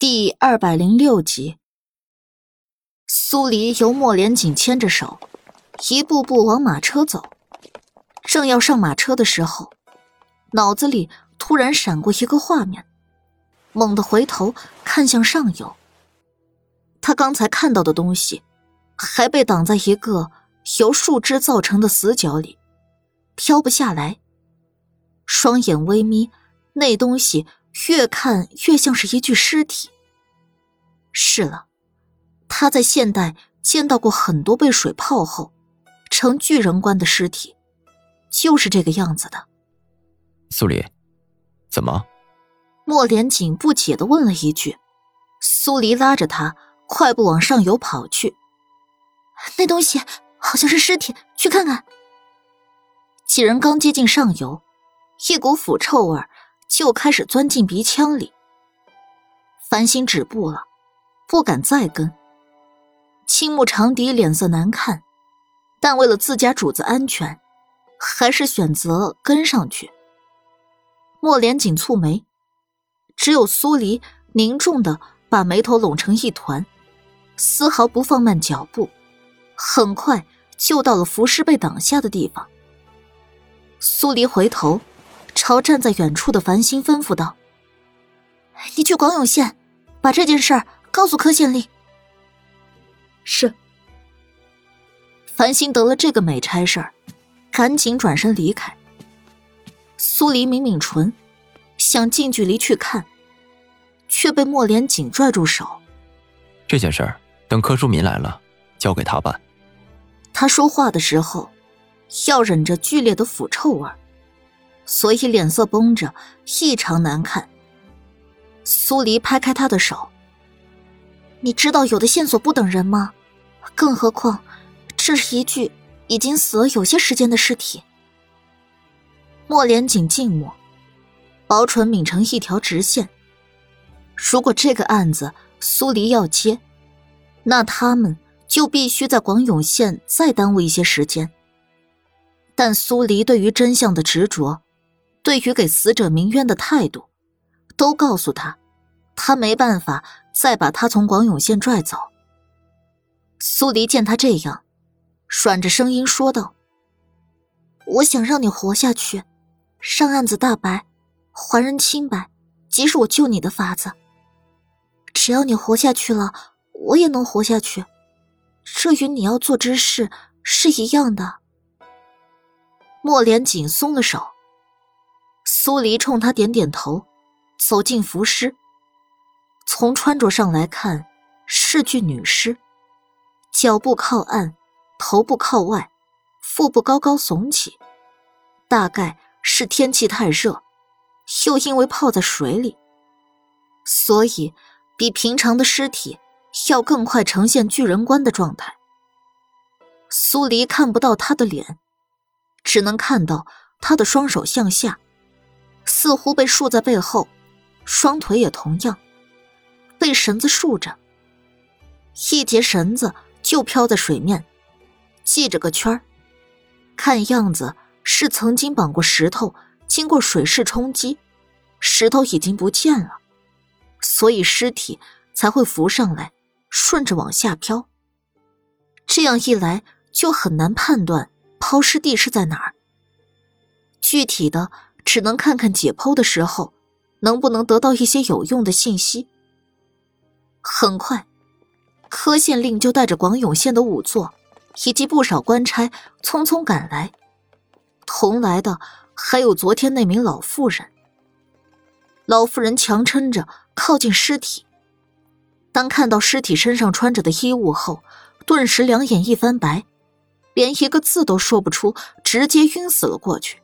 第二百零六集，苏黎由莫连锦牵着手，一步步往马车走。正要上马车的时候，脑子里突然闪过一个画面，猛地回头看向上游。他刚才看到的东西，还被挡在一个由树枝造成的死角里，飘不下来。双眼微眯，那东西。越看越像是一具尸体。是了，他在现代见到过很多被水泡后成巨人观的尸体，就是这个样子的。苏黎，怎么？莫连锦不解的问了一句。苏黎拉着他快步往上游跑去。那东西好像是尸体，去看看。几人刚接近上游，一股腐臭味就开始钻进鼻腔里。繁星止步了，不敢再跟。青木长笛脸色难看，但为了自家主子安全，还是选择跟上去。莫连锦蹙眉，只有苏黎凝重的把眉头拢成一团，丝毫不放慢脚步，很快就到了浮尸被挡下的地方。苏黎回头。朝站在远处的繁星吩咐道：“你去广永县，把这件事儿告诉柯县令。”是。繁星得了这个美差事儿，赶紧转身离开。苏黎抿抿唇，想近距离去看，却被莫莲紧拽住手：“这件事儿等柯淑敏来了，交给他办。”他说话的时候，要忍着剧烈的腐臭味儿。所以脸色绷着，异常难看。苏黎拍开他的手：“你知道有的线索不等人吗？更何况，这是一具已经死了有些时间的尸体。”莫连锦静默，薄唇抿成一条直线。如果这个案子苏黎要接，那他们就必须在广永县再耽误一些时间。但苏黎对于真相的执着。对于给死者鸣冤的态度，都告诉他，他没办法再把他从广永县拽走。苏黎见他这样，软着声音说道：“我想让你活下去，上案子大白，还人清白，即是我救你的法子。只要你活下去了，我也能活下去，这与你要做之事是一样的。”莫连锦松了手。苏黎冲他点点头，走进浮尸。从穿着上来看，是具女尸，脚部靠岸，头部靠外，腹部高高耸起，大概是天气太热，又因为泡在水里，所以比平常的尸体要更快呈现巨人观的状态。苏黎看不到他的脸，只能看到他的双手向下。似乎被束在背后，双腿也同样被绳子束着。一截绳子就飘在水面，系着个圈儿，看样子是曾经绑过石头，经过水势冲击，石头已经不见了，所以尸体才会浮上来，顺着往下飘。这样一来，就很难判断抛尸地是在哪儿。具体的。只能看看解剖的时候，能不能得到一些有用的信息。很快，柯县令就带着广永县的仵作以及不少官差匆匆赶来，同来的还有昨天那名老妇人。老妇人强撑着靠近尸体，当看到尸体身上穿着的衣物后，顿时两眼一翻白，连一个字都说不出，直接晕死了过去。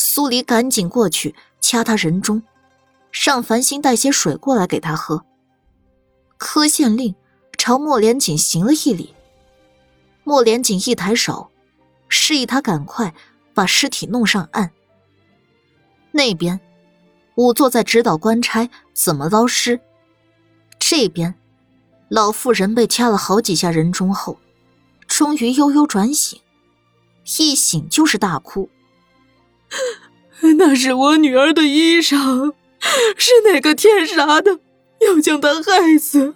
苏黎赶紧过去掐他人中，让繁星带些水过来给他喝。柯县令朝莫连锦行了一礼，莫连锦一抬手，示意他赶快把尸体弄上岸。那边，仵作在指导官差怎么捞尸。这边，老妇人被掐了好几下人中后，终于悠悠转醒，一醒就是大哭。那是我女儿的衣裳，是哪个天杀的？要将她害死。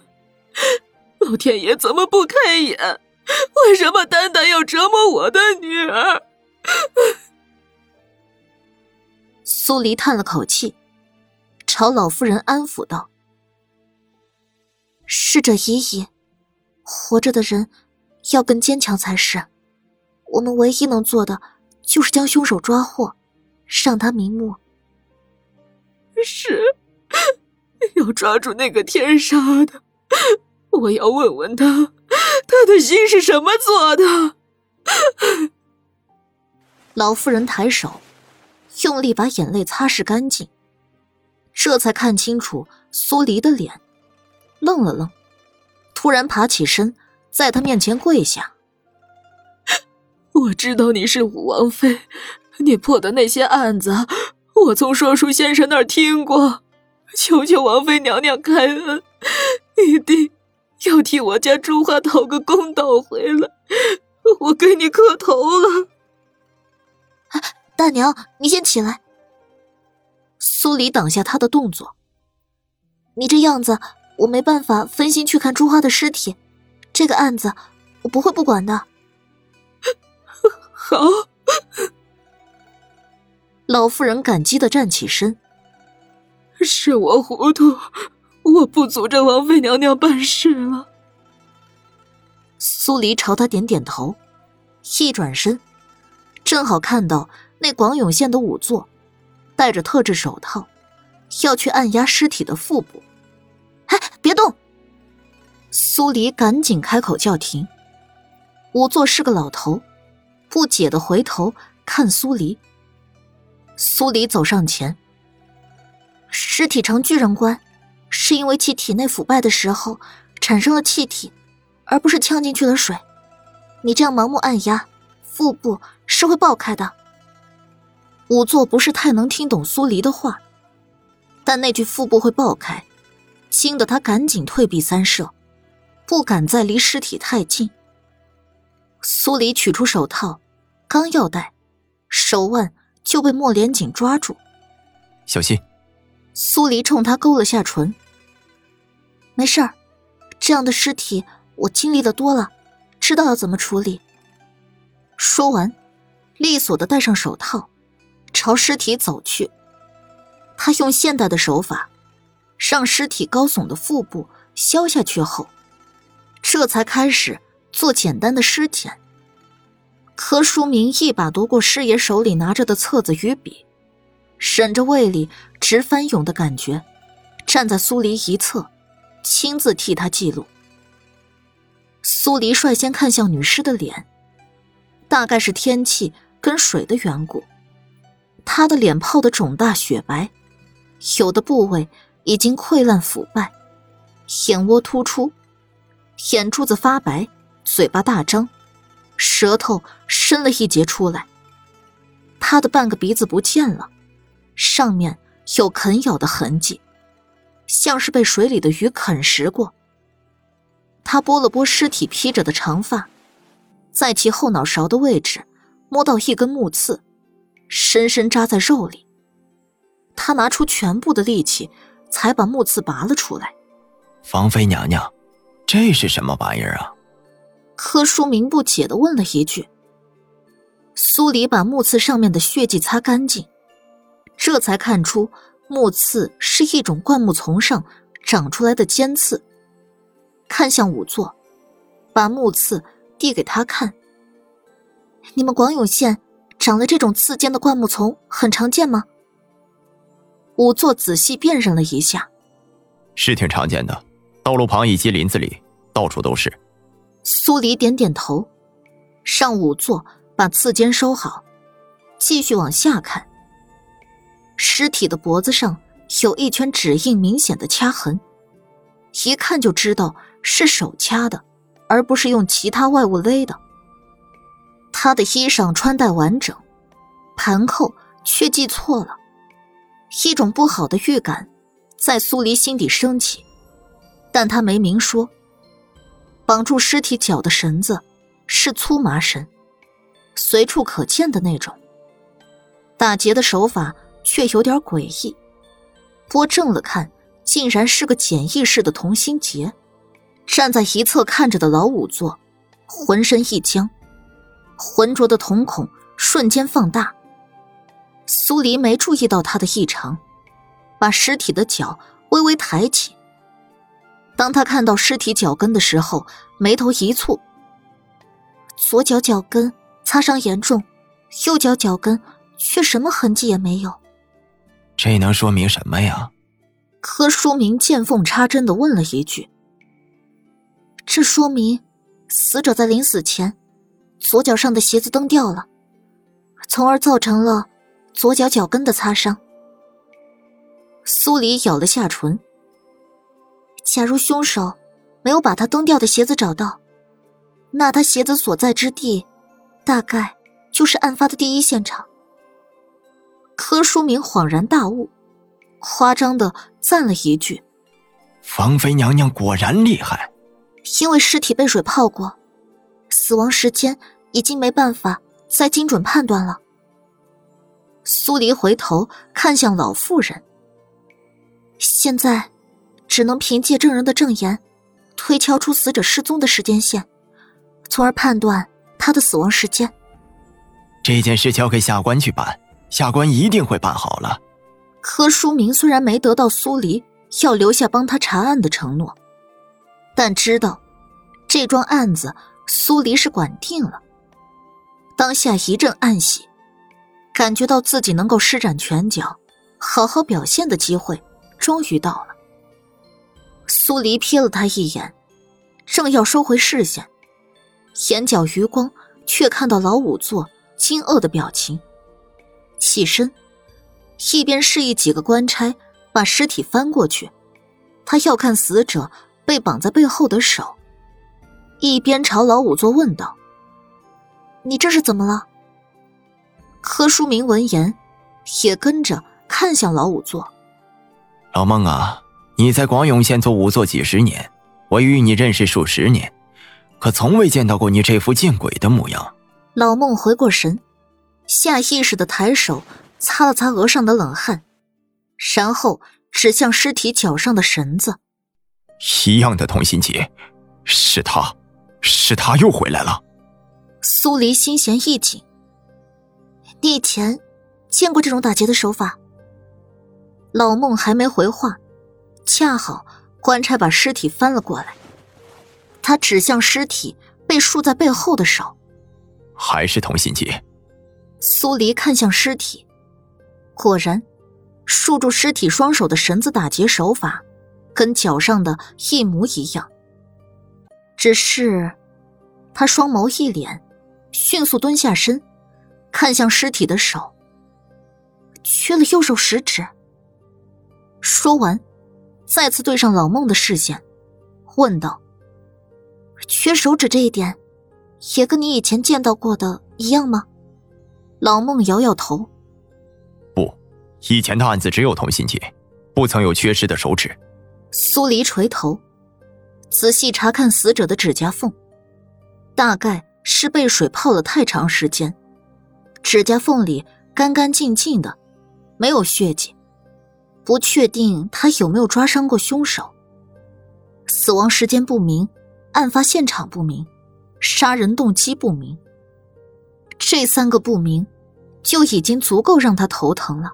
老天爷怎么不开眼？为什么单单要折磨我的女儿？苏黎叹了口气，朝老妇人安抚道：“逝者已矣，活着的人要更坚强才是。我们唯一能做的，就是将凶手抓获，让他瞑目。是，要抓住那个天杀的。我要问问他。”他的心是什么做的？老妇人抬手，用力把眼泪擦拭干净，这才看清楚苏黎的脸，愣了愣，突然爬起身，在他面前跪下。我知道你是武王妃，你破的那些案子，我从说书先生那儿听过，求求王妃娘娘开恩，一定。要替我家朱花讨个公道回来，我给你磕头了。大娘，你先起来。苏黎挡下他的动作。你这样子，我没办法分心去看朱花的尸体。这个案子，我不会不管的。好。老妇人感激的站起身。是我糊涂。我不阻着王妃娘娘办事了。苏黎朝他点点头，一转身，正好看到那广永县的仵作，戴着特制手套，要去按压尸体的腹部。哎，别动！苏黎赶紧开口叫停。仵作是个老头，不解的回头看苏黎。苏黎走上前，尸体呈巨人观。是因为其体内腐败的时候产生了气体，而不是呛进去了水。你这样盲目按压，腹部是会爆开的。仵作不是太能听懂苏黎的话，但那句腹部会爆开，惊得他赶紧退避三舍，不敢再离尸体太近。苏黎取出手套，刚要戴，手腕就被莫连锦抓住，小心。苏黎冲他勾了下唇。没事儿，这样的尸体我经历的多了，知道要怎么处理。说完，利索的戴上手套，朝尸体走去。他用现代的手法，让尸体高耸的腹部消下去后，这才开始做简单的尸检。柯书明一把夺过师爷手里拿着的册子与笔，忍着胃里直翻涌的感觉，站在苏黎一侧。亲自替他记录。苏黎率先看向女尸的脸，大概是天气跟水的缘故，她的脸泡的肿大雪白，有的部位已经溃烂腐败，眼窝突出，眼珠子发白，嘴巴大张，舌头伸了一截出来。他的半个鼻子不见了，上面有啃咬的痕迹。像是被水里的鱼啃食过。他拨了拨尸体披着的长发，在其后脑勺的位置摸到一根木刺，深深扎在肉里。他拿出全部的力气，才把木刺拔了出来。王妃娘娘，这是什么玩意儿啊？柯书明不解的问了一句。苏黎把木刺上面的血迹擦干净，这才看出。木刺是一种灌木丛上长出来的尖刺，看向仵作，把木刺递给他看。你们广永县长了这种刺尖的灌木丛很常见吗？仵作仔细辨认了一下，是挺常见的，道路旁以及林子里到处都是。苏黎点点头，上五座把刺尖收好，继续往下看。尸体的脖子上有一圈指印明显的掐痕，一看就知道是手掐的，而不是用其他外物勒的。他的衣裳穿戴完整，盘扣却系错了，一种不好的预感在苏黎心底升起，但他没明说。绑住尸体脚的绳子是粗麻绳，随处可见的那种。打结的手法。却有点诡异，拨正了看，竟然是个简易式的同心结。站在一侧看着的老五座，浑身一僵，浑浊的瞳孔瞬间放大。苏黎没注意到他的异常，把尸体的脚微微抬起。当他看到尸体脚跟的时候，眉头一蹙。左脚脚跟擦伤严重，右脚脚跟却什么痕迹也没有。这能说明什么呀？柯书明见缝插针的问了一句。这说明，死者在临死前，左脚上的鞋子蹬掉了，从而造成了左脚脚跟的擦伤。苏黎咬了下唇。假如凶手没有把他蹬掉的鞋子找到，那他鞋子所在之地，大概就是案发的第一现场。柯书明恍然大悟，夸张的赞了一句：“王妃娘娘果然厉害。”因为尸体被水泡过，死亡时间已经没办法再精准判断了。苏黎回头看向老妇人，现在只能凭借证人的证言，推敲出死者失踪的时间线，从而判断他的死亡时间。这件事交给下官去办，下官一定会办好了。柯书明虽然没得到苏黎要留下帮他查案的承诺。但知道，这桩案子苏黎是管定了。当下一阵暗喜，感觉到自己能够施展拳脚，好好表现的机会终于到了。苏黎瞥了他一眼，正要收回视线，眼角余光却看到老仵作惊愕的表情，起身，一边示意几个官差把尸体翻过去，他要看死者。被绑在背后的手，一边朝老仵作问道：“你这是怎么了？”柯书明闻言，也跟着看向老仵作：“老孟啊，你在广永县做仵作几十年，我与你认识数十年，可从未见到过你这副见鬼的模样。”老孟回过神，下意识的抬手擦了擦额上的冷汗，然后指向尸体脚上的绳子。一样的同心结，是他，是他又回来了。苏黎心弦一紧。你以前见过这种打劫的手法？老孟还没回话，恰好官差把尸体翻了过来，他指向尸体被束在背后的手，还是同心结。苏黎看向尸体，果然，束住尸体双手的绳子打结手法。跟脚上的一模一样，只是他双眸一敛，迅速蹲下身，看向尸体的手，缺了右手食指。说完，再次对上老孟的视线，问道：“缺手指这一点，也跟你以前见到过的一样吗？”老孟摇摇头：“不，以前的案子只有同心结，不曾有缺失的手指。”苏黎垂头，仔细查看死者的指甲缝，大概是被水泡了太长时间，指甲缝里干干净净的，没有血迹，不确定他有没有抓伤过凶手。死亡时间不明，案发现场不明，杀人动机不明，这三个不明，就已经足够让他头疼了。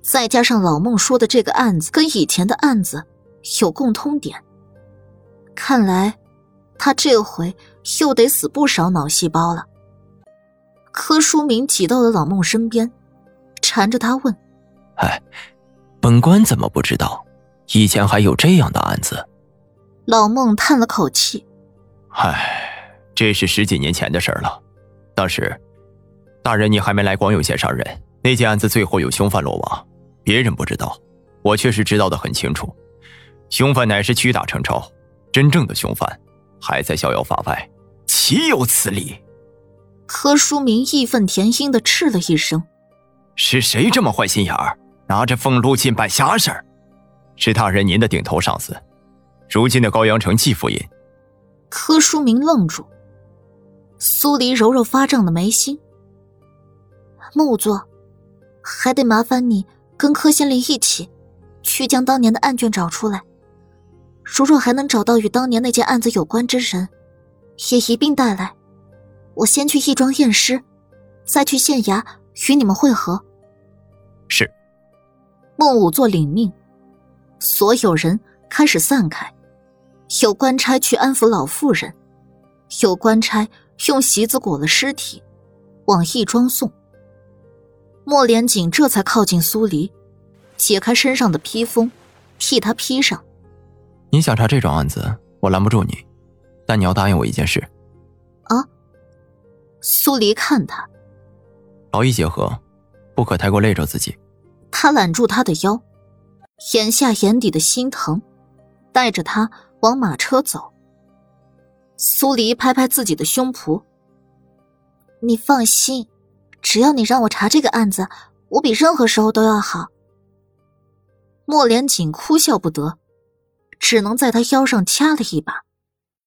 再加上老孟说的这个案子跟以前的案子有共通点，看来他这回又得死不少脑细胞了。柯书明挤到了老孟身边，缠着他问：“哎，本官怎么不知道？以前还有这样的案子？”老孟叹了口气：“唉，这是十几年前的事了。当时，大人你还没来广永县上任，那件案子最后有凶犯落网。”别人不知道，我却是知道的很清楚。凶犯乃是屈打成招，真正的凶犯还在逍遥法外，岂有此理！柯书明义愤填膺的斥了一声：“是谁这么坏心眼儿，拿着俸禄进办瞎事儿？是大人您的顶头上司，如今的高阳城季府尹。”柯书明愣住，苏黎揉揉发胀的眉心：“木作，还得麻烦你。”跟柯县令一起，去将当年的案卷找出来。如若还能找到与当年那件案子有关之人，也一并带来。我先去义庄验尸，再去县衙与你们会合。是。孟武作领命，所有人开始散开。有官差去安抚老妇人，有官差用席子裹了尸体，往义庄送。莫连锦这才靠近苏黎，解开身上的披风，替他披上。你想查这种案子，我拦不住你，但你要答应我一件事。啊！苏黎看他，劳逸结合，不可太过累着自己。他揽住他的腰，眼下眼底的心疼，带着他。往马车走。苏黎拍拍自己的胸脯：“你放心，只要你让我查这个案子，我比任何时候都要好。”莫连锦哭笑不得，只能在他腰上掐了一把。